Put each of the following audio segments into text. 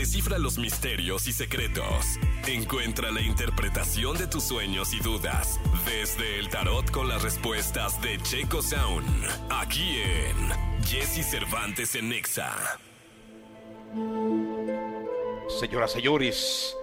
descifra los misterios y secretos. Encuentra la interpretación de tus sueños y dudas desde el tarot con las respuestas de Checo Sound. Aquí en Jesse Cervantes en Nexa. Señoras, señores,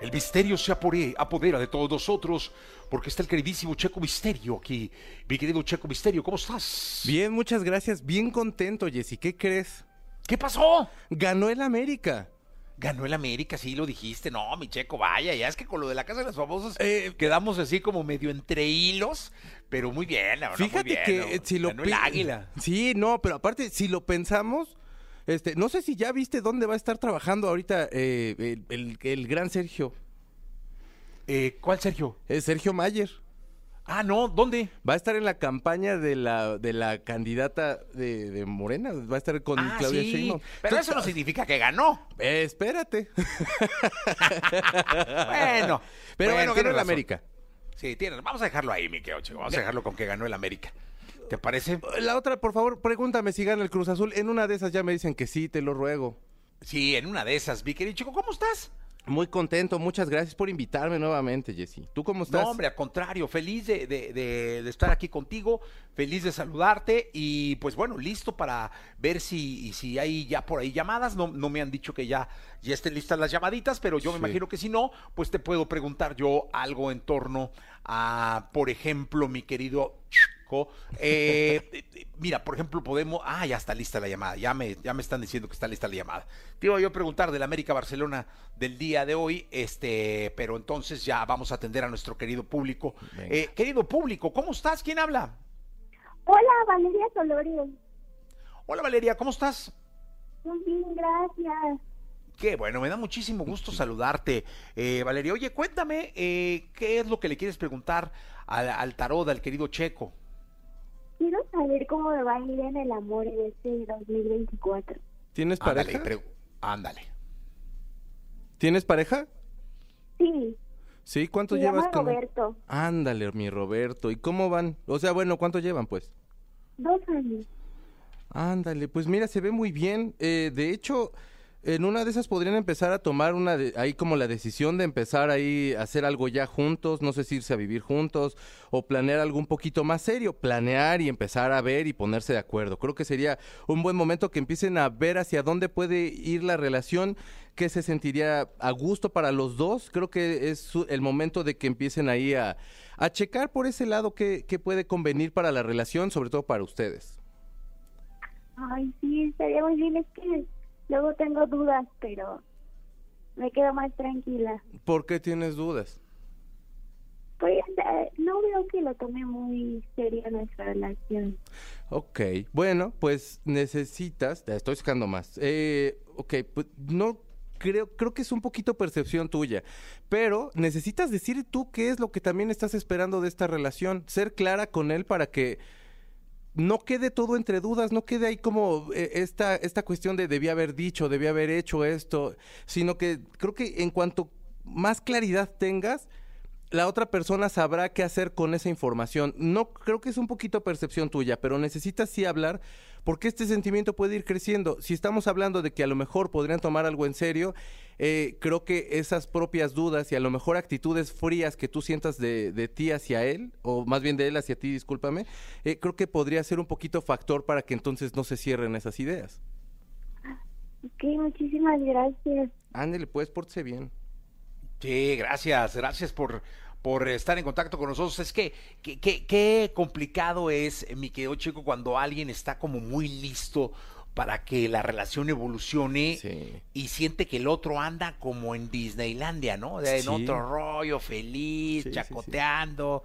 el misterio se apore- apodera de todos nosotros porque está el queridísimo Checo Misterio aquí. Mi querido Checo Misterio, ¿cómo estás? Bien, muchas gracias. Bien contento, Jessy. ¿Qué crees? ¿Qué pasó? Ganó el América. Ganó el América, sí lo dijiste. No, mi Checo, vaya, ya es que con lo de la Casa de los Famosos Eh, quedamos así como medio entre hilos, pero muy bien, la verdad, muy Fíjate bien, que ¿no? eh, si lo Ganó el Águila. Sí, no, pero aparte, si lo pensamos, este, no sé si ya viste dónde va a estar trabajando ahorita eh, el, el- el gran Sergio. Eh, ¿Cuál, Sergio? Sergio Mayer. Ah, no, ¿dónde? Va a estar en la campaña de la, de la candidata de, de Morena. Va a estar con ah, Claudia sí, Sheinbaum. pero eso no significa que ganó. Eh, espérate. Bueno, Pero bueno, ganó el. América. Sí. Vamos a dejarlo ahí, mi querido Checo. Vamos a dejarlo con que ganó el América. ¿Te parece? La otra, por favor, pregúntame si gana el Cruz Azul. En una de esas ya me dicen que sí, te lo ruego. Sí, en una de esas, querido Chico, ¿cómo estás? Muy contento, muchas gracias por invitarme nuevamente, Jessy. ¿Tú cómo estás? No, hombre, al contrario, feliz de, de- de- de estar aquí contigo, feliz de saludarte y pues bueno, listo para ver si, y si hay ya por ahí llamadas. No, no me han dicho que ya, ya estén listas las llamaditas, pero yo me imagino que si no, pues te puedo preguntar yo algo en torno a, por ejemplo, mi querido Eh, eh, mira, por ejemplo, podemos. Ah, ya está lista la llamada. Ya me, ya me están diciendo que está lista la llamada. Te iba yo a preguntar del América Barcelona del día de hoy, este, pero entonces ya vamos a atender a nuestro querido público. Eh, querido público, ¿cómo estás? ¿Quién habla? Hola, Valeria Solorio. Hola Valeria, ¿cómo estás? Muy bien, gracias. Qué bueno, me da muchísimo gusto saludarte. Eh, Valeria, oye, cuéntame, eh, ¿qué es lo que le quieres preguntar al, al tarot, al querido Checo? Quiero saber cómo me va a ir en el amor en este 2024. ¿Tienes Ándale, pareja? ándale. ¿Tienes pareja? Sí, Sí, ¿cuánto llevas con él? Roberto. Ándale, mi Roberto. ¿Y cómo van? O sea, bueno, ¿cuánto llevan, pues? Dos años. Ándale, pues mira, se ve muy bien. Eh, de hecho, en una de esas podrían empezar a tomar una de, ahí como la decisión de empezar ahí a hacer algo ya juntos, no sé si irse a vivir juntos o planear algo un poquito más serio, planear y empezar a ver y ponerse de acuerdo. Creo que sería un buen momento que empiecen a ver hacia dónde puede ir la relación, que se sentiría a gusto para los dos. Creo que es el momento de que empiecen ahí a, a checar por ese lado qué, qué puede convenir para la relación, sobre todo para ustedes. Ay, sí, estaría muy bien. Es que luego tengo dudas, pero me quedo más tranquila. ¿Por qué tienes dudas? Pues eh, no veo que lo tome muy seria nuestra relación. Ok, bueno, pues necesitas, ya estoy sacando más. Eh, ok, pues no creo, creo que es un poquito percepción tuya, pero necesitas decir tú qué es lo que también estás esperando de esta relación, ser clara con él para que no quede todo entre dudas, no quede ahí como eh, esta, esta cuestión de debía haber dicho, debía haber hecho esto, sino que creo que en cuanto más claridad tengas, la otra persona sabrá qué hacer con esa información. No creo que es un poquito percepción tuya, pero necesitas sí hablar porque este sentimiento puede ir creciendo. Si estamos hablando de que a lo mejor podrían tomar algo en serio, eh, creo que esas propias dudas y a lo mejor actitudes frías que tú sientas de, de ti hacia él, o más bien de él hacia ti, discúlpame, eh, creo que podría ser un poquito factor para que entonces no se cierren esas ideas. Ok, muchísimas gracias. Ándele, pues, pórtese bien. Sí, gracias, gracias por, por estar en contacto con nosotros. Es que qué complicado es, mi querido chico, cuando alguien está como muy listo para que la relación evolucione Sí. y siente que el otro anda como en Disneylandia, ¿no? De- En otro rollo, feliz, Sí, chacoteando.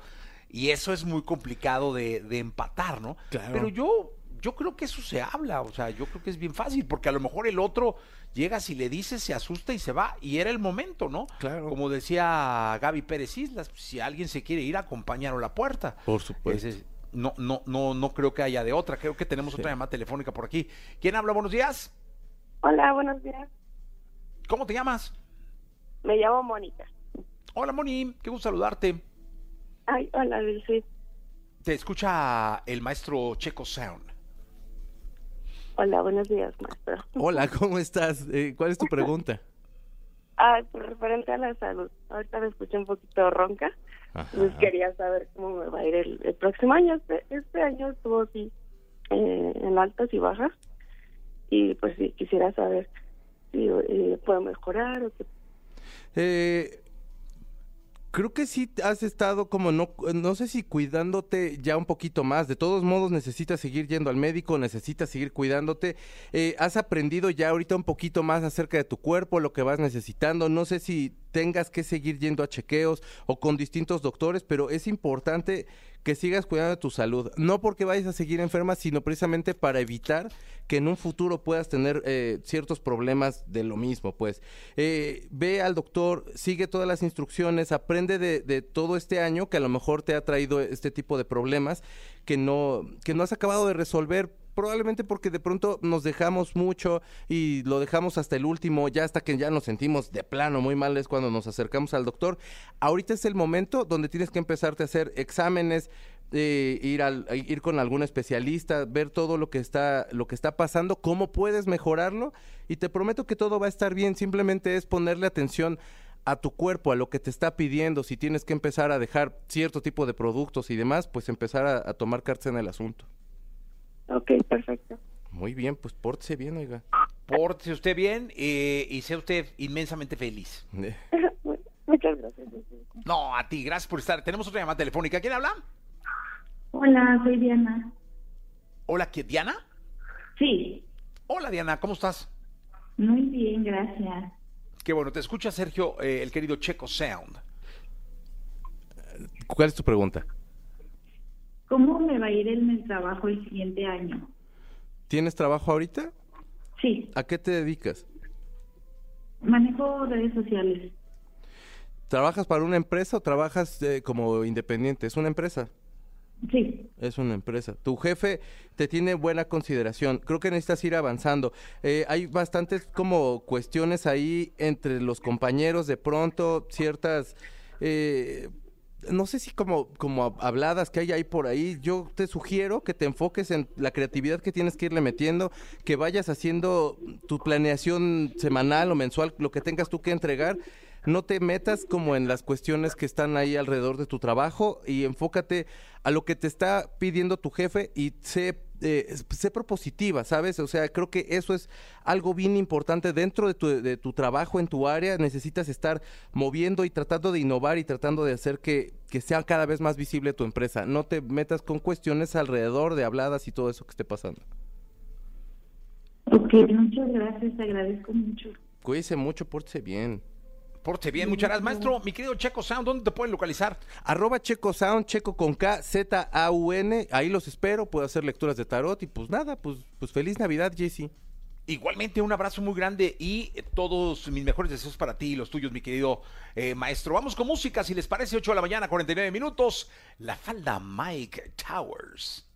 Y eso es muy complicado de, de empatar, ¿no? Claro. Pero yo, yo creo que eso se habla, o sea, yo creo que es bien fácil, porque a lo mejor el otro llega, si le dices, se asusta y se va, y era el momento, ¿no? Claro. Como decía Gaby Pérez Islas, si alguien se quiere ir, acompañarlo a la puerta. Por supuesto. Ese- no, no, no, no creo que haya de otra. Creo que tenemos Sí. otra llamada telefónica por aquí. ¿Quién habla? Buenos días. Hola, buenos días. ¿Cómo te llamas? Me llamo Mónica. Hola, Moni. Qué gusto saludarte. Ay, hola, Dulce. Te escucha el maestro Checo Sound. Hola, buenos días, maestro. Hola, ¿cómo estás? Eh, ¿Cuál es tu pregunta? Ah, referente a la salud. Ahorita me escuché un poquito ronca. Pues quería saber cómo me va a ir el, el próximo año. Este, este año estuvo así eh, en altas y bajas. Y pues sí, quisiera saber si eh, puedo mejorar o qué. Eh, creo que sí has estado como no, no sé si cuidándote ya un poquito más. De todos modos, necesitas seguir yendo al médico, necesitas seguir cuidándote. Eh, has aprendido ya ahorita un poquito más acerca de tu cuerpo, lo que vas necesitando. No sé si tengas que seguir yendo a chequeos o con distintos doctores, pero es importante que sigas cuidando de tu salud. No porque vayas a seguir enferma, sino precisamente para evitar que en un futuro puedas tener eh, ciertos problemas de lo mismo. Pues Eh, ve al doctor, sigue todas las instrucciones, aprende de, de todo este año que a lo mejor te ha traído este tipo de problemas que no, que no has acabado de resolver probablemente porque de pronto nos dejamos mucho y lo dejamos hasta el último, ya hasta que ya nos sentimos de plano muy mal es cuando nos acercamos al doctor. Ahorita es el momento donde tienes que empezarte a hacer exámenes, eh, ir al ir con algún especialista, ver todo lo que está lo que está pasando, cómo puedes mejorarlo y te prometo que todo va a estar bien, simplemente es ponerle atención a tu cuerpo, a lo que te está pidiendo, si tienes que empezar a dejar cierto tipo de productos y demás, pues empezar a, a tomar cartas en el asunto. Ok, perfecto. Muy bien, pues pórtese bien, oiga. Pórtese usted bien eh, y sea usted inmensamente feliz. Muchas gracias. No, a ti, gracias por estar. Tenemos otra llamada telefónica. ¿Quién habla? Hola, soy Diana. Hola, ¿qué, Diana? Sí, Hola, Diana, ¿cómo estás? muy bien, gracias. Qué bueno, te escucha Sergio, eh, el querido Checo Sound. ¿Cuál es tu pregunta? ¿Cómo me va a ir en el trabajo el siguiente año? ¿Tienes trabajo ahorita? Sí, ¿A qué te dedicas? manejo redes sociales. ¿Trabajas para una empresa o trabajas eh, como independiente? ¿Es una empresa? Sí, Es una empresa. Tu jefe te tiene buena consideración. Creo que necesitas ir avanzando. Eh, hay bastantes como cuestiones ahí entre los compañeros, de pronto, ciertas... eh, no sé si como, como habladas que hay ahí por ahí, yo te sugiero que te enfoques en la creatividad que tienes que irle metiendo, que vayas haciendo tu planeación semanal o mensual, lo que tengas tú que entregar, no te metas como en las cuestiones que están ahí alrededor de tu trabajo y enfócate a lo que te está pidiendo tu jefe y sé, eh, sé propositiva, ¿sabes? O sea, creo que eso es algo bien importante dentro de tu, de tu trabajo en tu área. Necesitas estar moviendo y tratando de innovar y tratando de hacer que, que sea cada vez más visible tu empresa. No te metas con cuestiones alrededor de habladas y todo eso que esté pasando. ok, muchas gracias, te agradezco mucho. Cuídese mucho, pórtese bien. Pórtese bien, muchas gracias. Maestro, mi querido Checo Sound, ¿dónde te pueden localizar? Arroba Checo Sound, Checo con K, Z, A, U, N. Ahí los espero, puedo hacer lecturas de tarot y pues nada, pues, pues feliz Navidad, Jesse. Igualmente, un abrazo muy grande y eh, todos mis mejores deseos para ti y los tuyos, mi querido eh, maestro. Vamos con música, si les parece, 8 de la mañana, 49 minutos. La falda Mike Towers.